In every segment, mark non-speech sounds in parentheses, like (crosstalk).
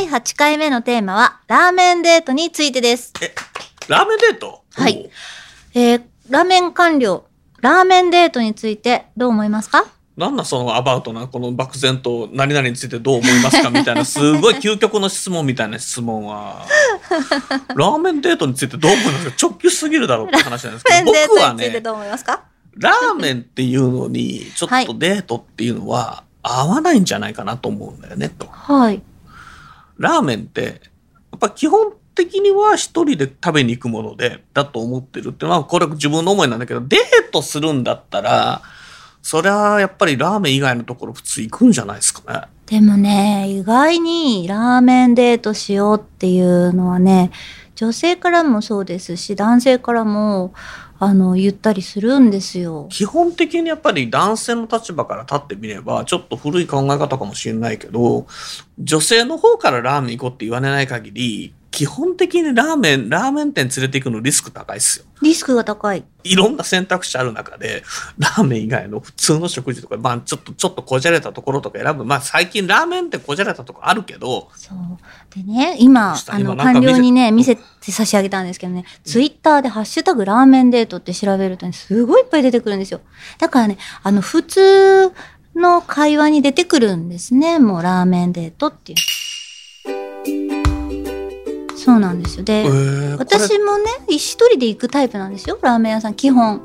第8回目のテーマはラーメンデートについてです。ラーメンデート？はい。えー、ラーメン官僚ラーメンデートについてどう思いますか？なんだそのアバウトなこの漠然と何々についてどう思いますかみたいな (laughs) すごい究極の質問みたいな質問は。ラーメンデートについてどう思いますか？直球すぎるだろうって話なんですけど僕はねラーメンっていうのにちょっとデートっていうのは合わないんじゃないかなと思うんだよねと。はい。ラーメンってやっぱ基本的には一人で食べに行くものでだと思ってるっていうのはこれ自分の思いなんだけどデートするんだったらそりゃやっぱりラーメン以外のところ普通行くんじゃないですかね。でもね、意外にラーメンデートしようっていうのはね、女性からもそうですし、男性からも、あの、言ったりするんですよ。基本的にやっぱり男性の立場から立ってみればちょっと古い考え方かもしれないけど女性の方からラーメン行こうって言われない限り基本的にラーメンラーメン店連れて行くのリスク高いっすよ。リスクが高い。いろんな選択肢ある中で、ラーメン以外の普通の食事とか、まあちょっと、ちょっとこじゃれたところとか選ぶ。まあ最近ラーメンってこじゃれたとこあるけど、そう。でね、今、あの、官僚にね、見見せせて差し上げたんですけどね、ツイッターでハッシュタグラーメンデートって調べるとね、すごいいっぱい出てくるんですよ。だからね、あの、普通の会話に出てくるんですね。もうラーメンデートっていう。そうなんですよ。で、えー、私もね一人で行くタイプなんですよ。ラーメン屋さん基本。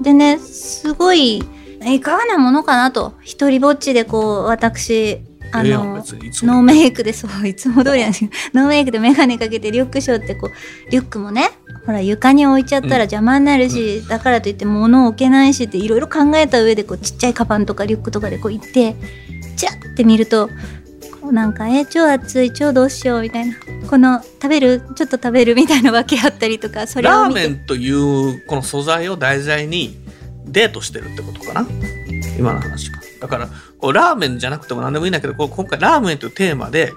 でねすごいいかがなものかなと。一人ぼっちでこう私あの、別にいつも。ノーメイクでそういつも通りなんです。けどノーメイクで眼鏡かけてリュック背負ってこうリュックもねほら床に置いちゃったら邪魔になるし、だからといって物を置けないしっていろいろ考えた上でこうちっちゃいカバンとかリュックとかでこう行ってチャッて見るとこうなんか「え超暑い超どうしよう」みたいな。この食べるちょっと食べるみたいなわけあったりとかそれラーメンというこの素材を題材にデートしてるってことかな？今の話は。だから、こうラーメンじゃなくても何でもいいんだけど、こう今回ラーメンというテーマで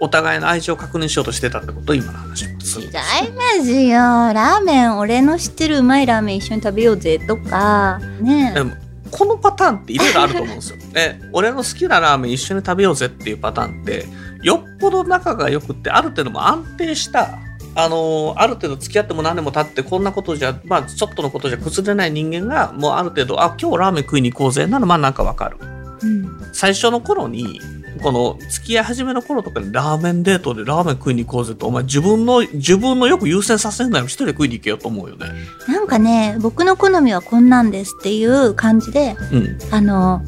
お互いの愛情を確認しようとしてたってこと？を今の話違いますよ。ラーメン俺の知ってるうまいラーメン一緒に食べようぜとか。ねでもこのパターンっていろいろあると思うんですよ。で、(laughs) 俺の好きなラーメン一緒に食べようぜっていうパターンって、よっぽど仲が良くって、ある程度も安定した、あのーある程度付き合っても何年も経って、こんなことじゃ、まあ、ちょっとのことじゃ崩れない人間が、もうある程度、あ、今日ラーメン食いに行こうぜ、なの、まあなんかわかる。うん。最初の頃に、この付き合い始めの頃とかにラーメンデートでラーメン食いに行こうぜと、お前自分の、自分のよく優先させんなよ、一人で食いに行けよと思うよね。なんかね僕の好みはこんなんですっていう感じでうん。あの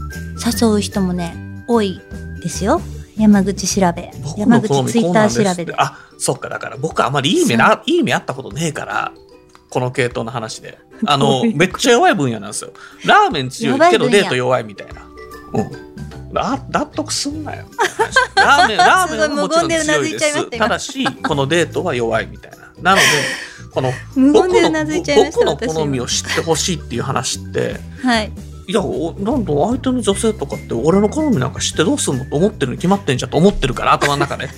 誘う人もね多いですよ。山口調べ。僕山口ツイッター調べで。あそっかだから僕あまりいい目な、いい目あったことねえからこの系統の話で。あ (laughs) どのめっちゃ弱い分野なんですよ。ラーメン強いけどデート弱いみたいな納得すんなよ。ラーメン (laughs) ラーメンはもちろん強いです。すた今。ただしこのデートは弱いみたいな。なのでこの無僕の好みを私知ってほしいっていう話ってはい。いや、おなんだ、相手の女性とかって、俺の好みなんか知ってどうすんのと思ってるに決まってんじゃんと思ってるから、頭の中で。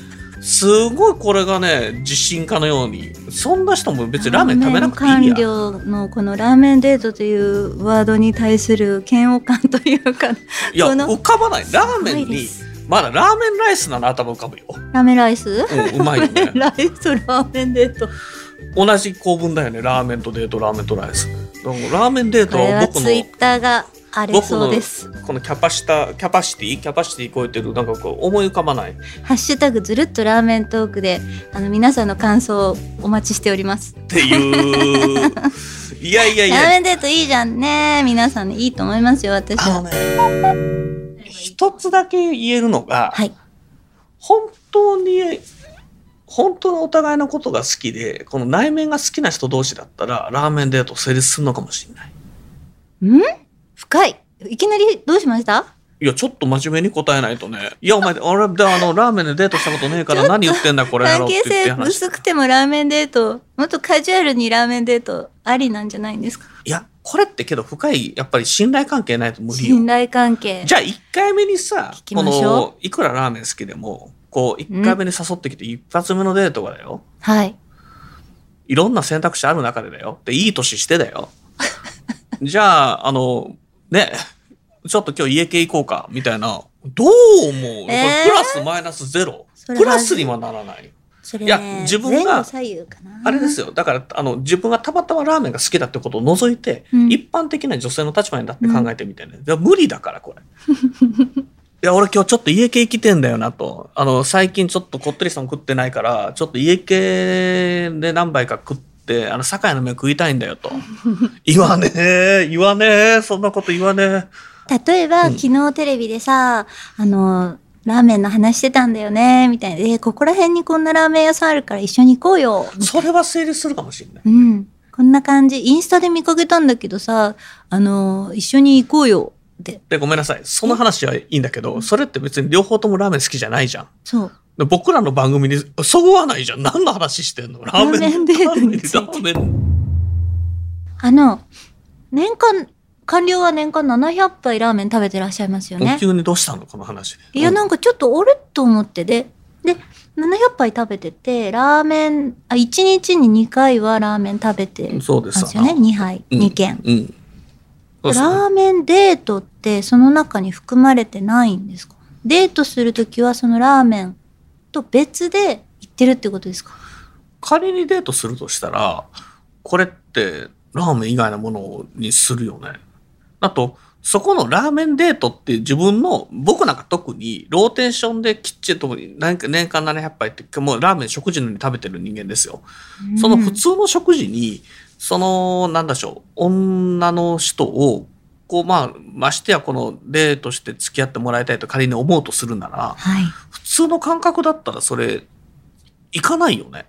すごいこれがね、自信家のように、そんな人も別にラーメン食べなくていい官や。僚のこのラーメンデートというワードに対する嫌悪感というかいや、浮かばない。ラーメンにまだラーメンライスなら頭浮かぶよ。ラーメンライス？うん、うまいよね。(laughs) ライスラーメンデート同じ構文だよね。ラーメンとデート、ラーメンとライス。ラーメンデートは僕のツイッターがあれそうです。このキャパシタ、キャパシティ？キャパシティ超えてる、なんかこう、思い浮かばない。ハッシュタグずるっとラーメントークであの皆さんの感想をお待ちしております。っていう。(laughs) いやいやいや。ラー、メンデートいいじゃんね。皆さんねいいと思いますよ私は。ね、一つだけ言えるのが、はい。本当に、本当にお互いのことが好きで、この内面が好きな人同士だったら、ラーメンデート成立するのかもしれない。ん？深いいきなりどうしました？いや、ちょっと真面目に答えないとね。いや、お前、(laughs) 俺、で、あの、ラーメンでデートしたことねえから何言ってんだ、これやろ関って言って係性。薄くてもラーメンデートもっとカジュアルにラーメンデートありなんじゃないんですか？いや、これってけど深い、やっぱり信頼関係ないと無理よ信。頼関係じゃあ、1回目にさこの、いくらラーメン好きでも、こう、1回目に誘ってきて、一発目のデートがだよ。はいいろんな選択肢ある中でだよ。で、いい年してだよ。(laughs) じゃあ、あの、ね、ちょっと今日家系行こうか、みたいな。どう思う、これプラスマイナスゼロ？プラスにはならない。いや自分があれですよ。だから、あの、自分がたまたまラーメンが好きだってことを除いて、うん一般的な女性の立場になって考えてみてね。いや無理だから、これ。(laughs) いや、俺今日ちょっと家系来てんだよなと。あの、最近ちょっとこってりさん食ってないから、ちょっと家系で何杯か食って、あの、酒屋の麺食いたいんだよと。(laughs) 言わねえ、言わねえ、そんなこと言わねえ。例えば、うん昨日テレビでさあのラーメンの話してたんだよねみたいな「えーここら辺にこんなラーメン屋さんあるから一緒に行こうよ」それは成立するかもしれない。うんこんな感じインスタで見かけたんだけどさあの一緒に行こうよってで、ごめんなさい。その話はいいんだけど、それって別に両方ともラーメン好きじゃないじゃん。そうで僕らの番組にそぐわないじゃん。何の話してんの？ラーメン。デートについて。あの年間官僚は年間700杯ラーメン食べてらっしゃいますよね。急にどうしたの？この話。いや、うん。なんかちょっと俺と思ってで、で、700杯食べてて、ラーメン、あ、1日に2回はラーメン食べてそうです。ますよね。2杯、うん。2軒。うん。ラーメンデートってその中に含まれてないんですか？デートするときはそのラーメンと別で行ってるってことですか？仮にデートするとしたら、これってラーメン以外のものにするよね。あと、そこのラーメンデートって自分の、僕なんか特にローテーションできっちりと何か年間700杯って、もうラーメン食事のに食べてる人間ですよ。その普通の食事に、その、なんだしょう、女の人を、こう、まあ、ましてやこのデートして付き合ってもらいたいと仮に思うとするなら、はい。普通の感覚だったらそれ、行かないよね。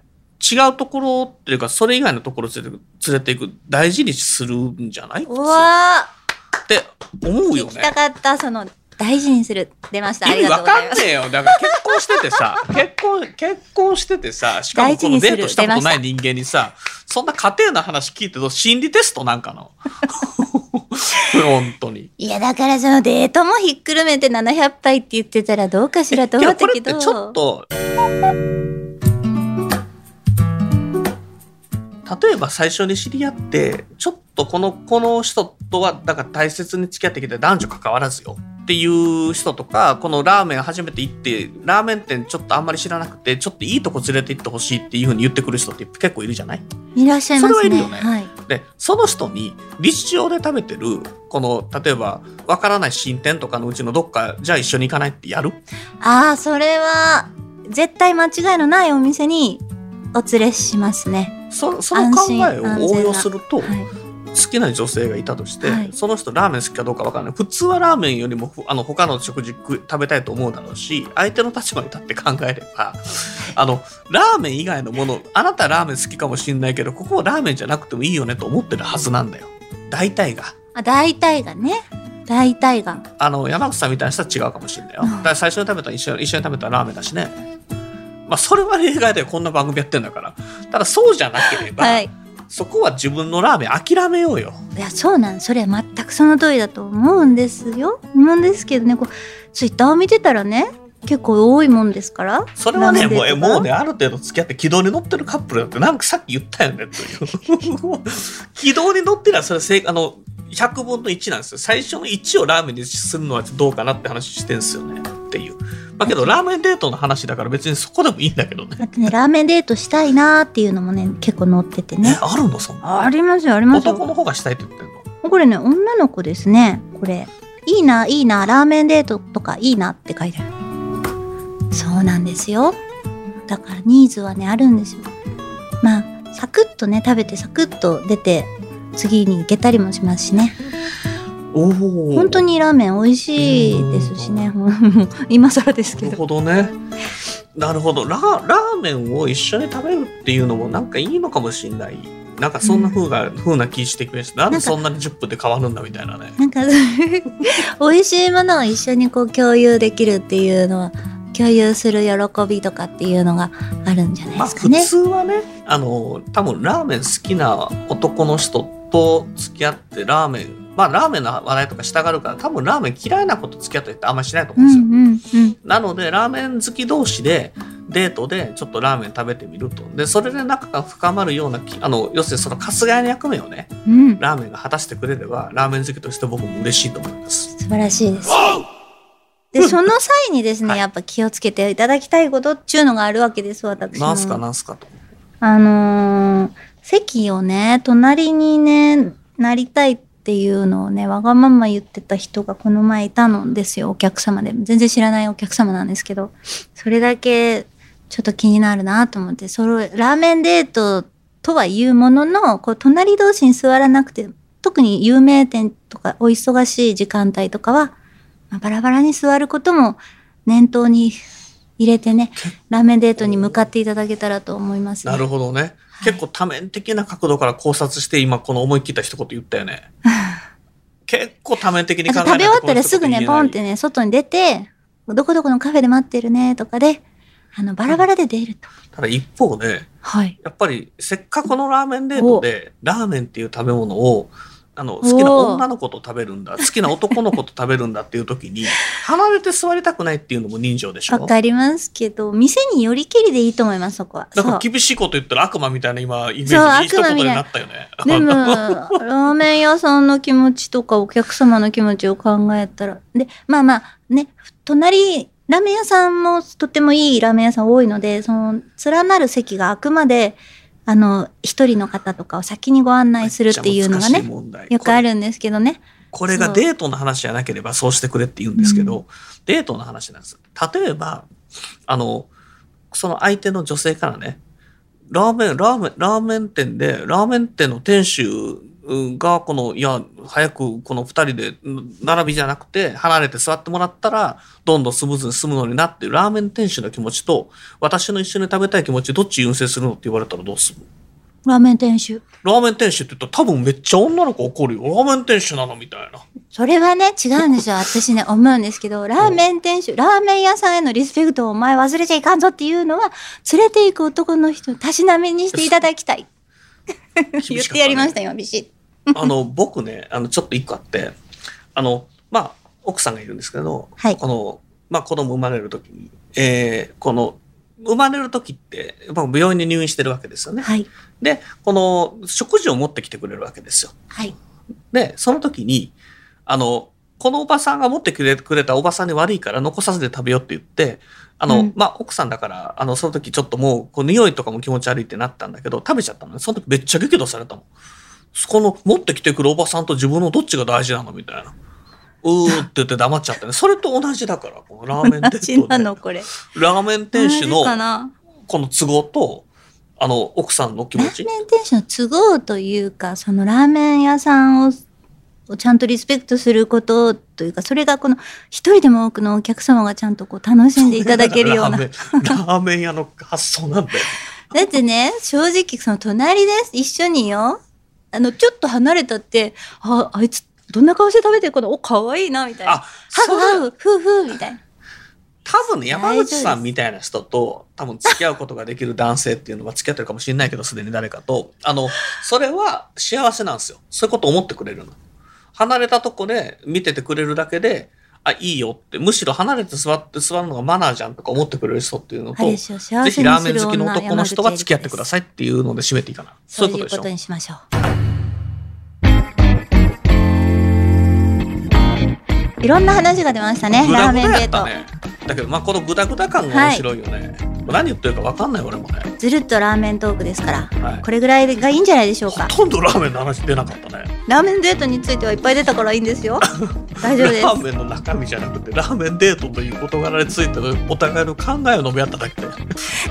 違うところっていうか、それ以外のところ連れて連れていく、大事にするんじゃない？うわって思ーうよね。聞きたかった、その、大事にする。出ました。ありがとうございます。かんねえよ。だから結婚しててさ、(laughs) 結婚、結婚しててさ、しかもこのデートしたことない人間にさ、そんな家庭の話聞いて心理テストなんかの？(laughs) 本当に。いや、だからそのデートもひっくるめて700杯って言ってたらどうかしらと思ったけど。ちょっと、例えば最初に知り合って、ちょっとこの、この人とは、だから大切に付き合ってきて男女関わらずよっていう人とか、このラーメン初めて行って、ラーメン店ちょっとあんまり知らなくて、ちょっといいとこ連れて行ってほしいっていうふうに言ってくる人って結構いるじゃない？いらっしゃいますね。それはいるよねはい。で、その人に、日常で食べてる、この、例えば、わからない新店とかのうちのどっか、じゃあ一緒に行かないってやる？ああ、それは、絶対間違いのないお店にお連れしますね。そその考えを応用すると、はい。好きな女性がいたとして、はいその人ラーメン好きかどうかわからない普通はラーメンよりもふあの他の食事食べたいと思うだろうし相手の立場に立って考えればあのラーメン以外のものあなたラーメン好きかもしれないけどここはラーメンじゃなくてもいいよねと思ってるはずなんだよ大体が。あ、大体がね。大体が。あの山口さんみたいな人は違うかもしれないよ。うんだから最初に食べた一緒に一緒に食べたラーメンだしね。まあそれは例外でこんな番組やってんだから。ただそうじゃなければ、はい。そこは自分のラーメン諦めようよ。いや、そうなんそれは全くその通りだと思うんですよ。思うんですけどね、こう、ツイッターを見てたらね、結構多いもんですから。それはね、もうもうね、ある程度付き合って軌道に乗ってるカップルだって、なんかさっき言ったよね、という。軌道に乗ってりゃ、それせい、あの、100分の1なんですよ。最初の1をラーメンにするのはどうかなって話してんすよね、っていう。まあけど、ラーメンデートの話だから別にそこでもいいんだけどね。ね、ラーメンデートしたいなーっていうのもね、結構載っててえね、。あるの？そんな。ありますよ、ありますよ。男の方がしたいって言ってんの？これね、女の子ですね。これ。いいな、いいな、ラーメンデートとかいいなって書いてある。そうなんですよ。だからニーズはね、あるんですよ。まあ、サクッとね、食べてサクッと出て、次に行けたりもしますしね。本当にラーメン美味しいですしね。今更ですけなるど。ほどね。なるほどラ。ラーメンを一緒に食べるっていうのもなんかいいのかもしれないなんかそんな風が、風な気してくれるしなんでそんなに10分で変わるんだみたいなねなんか (laughs) 美味しいものを一緒にこう共有できるっていうのは共有する喜びとかっていうのがあるんじゃないまあ普ですかね。通はねあの多分ラーメン好きな男の人と付き合ってラーメンまあラーメンの話題とかしたがるから多分ラーメン嫌いなこと付き合ってあんまりしないと思ううんですよ、んうんうん。なのでラーメン好き同士でデートでちょっとラーメン食べてみると。でそれで仲が深まるようなきあの要するにその春日屋の役目をねうん、ラーメンが果たしてくれればラーメン好きとして僕も嬉しいと思います。素晴らしいです。で、その際にですね、はい。やっぱ気をつけていただきたいことっていうのがあるわけです、私も。なんすかなんすかと。あのー席をね、隣にね、なりたいっていうのをね、わがまま言ってた人がこの前いたのですよ、お客様で。全然知らないお客様なんですけど、それだけちょっと気になるなと思って、それ、ラーメンデートとは言うものの、こう、隣同士に座らなくて、特に有名店とかお忙しい時間帯とかは、まあバラバラに座ることも念頭に入れてね、ラーメンデートに向かっていただけたらと思います、ね。なるほどね、結構多面的な角度から考察して今この思い切った一言言ったよね (laughs) 結構多面的にあ考え食べ終わったらすぐね、ポンってね、外に出て、どこどこのカフェで待ってるね、とかで、あの、バラバラで出ると。ただ一方ではい。やっぱりせっかくのラーメンデートでラーメンっていう食べ物をあの好きな女の子と食べるんだ (laughs) 好きな男の子と食べるんだっていう時に (laughs) 離れて座りたくないっていうのも人情でしょ？わかりますけど、店によりきりでいいと思います、そこは。そう。なんか厳しいこと言ったら悪魔みたいな今イメージそうに一言になったよね。でも、(laughs) ラーメン屋さんの気持ちとかお客様の気持ちを考えたら。で、まあまあ、ね、隣、ラーメン屋さんもとってもいいラーメン屋さん多いので、その、連なる席があくまで、あの、一人の方とかを先にご案内するっていうのがね、よくある。るんですけどね。これがデートの話じゃなければそうしてくれって言うんですけど、うデートの話なんです。例えば、あの、その相手の女性からね、ラーメン、ラーメン、ラーメン店で、ラーメン店の店主が、この、いや、早くこの二人でん並びじゃなくて、離れて座ってもらったら、どんどんスムーズに進むのになっていう、ラーメン店主の気持ちと、私の一緒に食べたい気持ち、どっち優先するのって言われたらどうする？ラーメン店主。ラーメン店主って言ったら多分めっちゃ女の子怒るよ。ラーメン店主なのみたいな。それはね、違うんですよ。私ね、思うんですけど、ラーメン店主、ラーメン屋さんへのリスペクトをお前忘れちゃいかんぞっていうのは、連れて行く男の人をたしなみにしていただきたい。(laughs) 言ってやりましたよ、ビシッ。(laughs) あの、僕ね、あの、ちょっと一個あって、あの、まあ、奥さんがいるんですけど、はいこの、まあ、子供生まれるときに、えーこの、生まれるときって、まあ、病院に入院してるわけですよね。はい。で、この、食事を持ってきてくれるわけですよ。はい。で、その時に、あの、このおばさんが持ってくれくれたおばさんに悪いから残さずで食べようって言って、あの、うんまあ、奥さんだから、あの、その時ちょっともう、こう、匂いとかも気持ち悪いってなったんだけど、食べちゃったのね。その時めっちゃ激怒されたの。この、持ってきてくるおばさんと自分のどっちが大事なのみたいな。うーって言って黙っちゃったね。それと同じだから、このラーメン (laughs) 同店じなの、と、これ。ラーメン店主の、な？この都合と、あの、奥さんの気持ち。ラーメン店主の都合というか、そのラーメン屋さんを、をちゃんとリスペクトすることというか、それがこの一人でも多くのお客様がちゃんとこう楽しんでいただけるような。(laughs) ラーメン屋の発想なんだよ。(laughs) だってね、正直その隣です。一緒によ。あの、ちょっと離れたって、あ、あいつ、どんな顔して食べてるかな？お、可愛いな、みたいな。あ、ハそれフハフ、みたいな。多分ね、山口さんみたいな人と、多分付き合うことができる男性っていうのは付き合ってるかもしれないけど、すでに誰かと、あの、それは幸せなんですよ。そういうこと思ってくれるの。離れたとこで見ててくれるだけで、あ、いいよって、むしろ離れて座って座るのがマナーじゃんとか思ってくれる人っていうのと、ぜひラーメン好きの男の人は付き合ってくださいっていうので締めていいかな。そそうういうことでしょいうことにしましょう。いろんな話が出ましたね、グダグラーメンデート。ダやったね。だけど、まあ、このグダグダ感が面白いよね。何言ってるか分かんない俺もね。ずるっとラーメントークですから、はいこれぐらいがいいんじゃないでしょうほか。とんどラーメンの話出なかったね。ラーメンデートについてはいっぱい出たからいいんですよ。(laughs) 大丈夫です。ラーメンの中身じゃなくてラーメンデートという事柄についてのお互いの考えを述べ合っただけで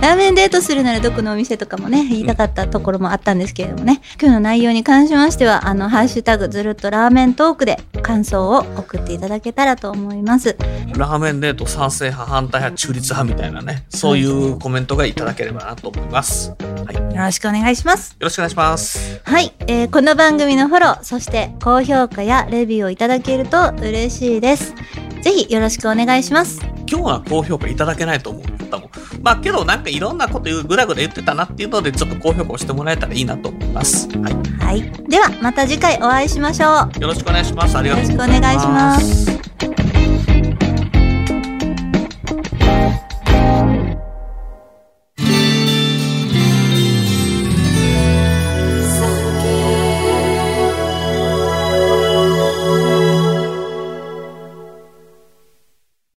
ラーメンデートするならどこのお店とかもね言いたかったところもあったんですけれどもね今日の内容に関しましてはあのハッシュタグずるっとラーメントークで感想を送っていただけたらと思います。ラーメンデート賛成派反対派中立派みたいなねそういうコメントがいただければなと思います、はい、よよろしくお願いします。ろしくお願いします。はい、えーこの番組のフォローそして高評価やレビューをいただけると嬉しいです。ぜひよろしくお願いします。今日は高評価いただけないと思う多分まあけどなんかいろんなこと言うぐらぐら言ってたなっていうのでちょっと高評価をしてもらえたらいいなと思います、はい、はい。ではまた次回お会いしましょう。よろしくお願いします。ありがとうございます。よろしくお願いします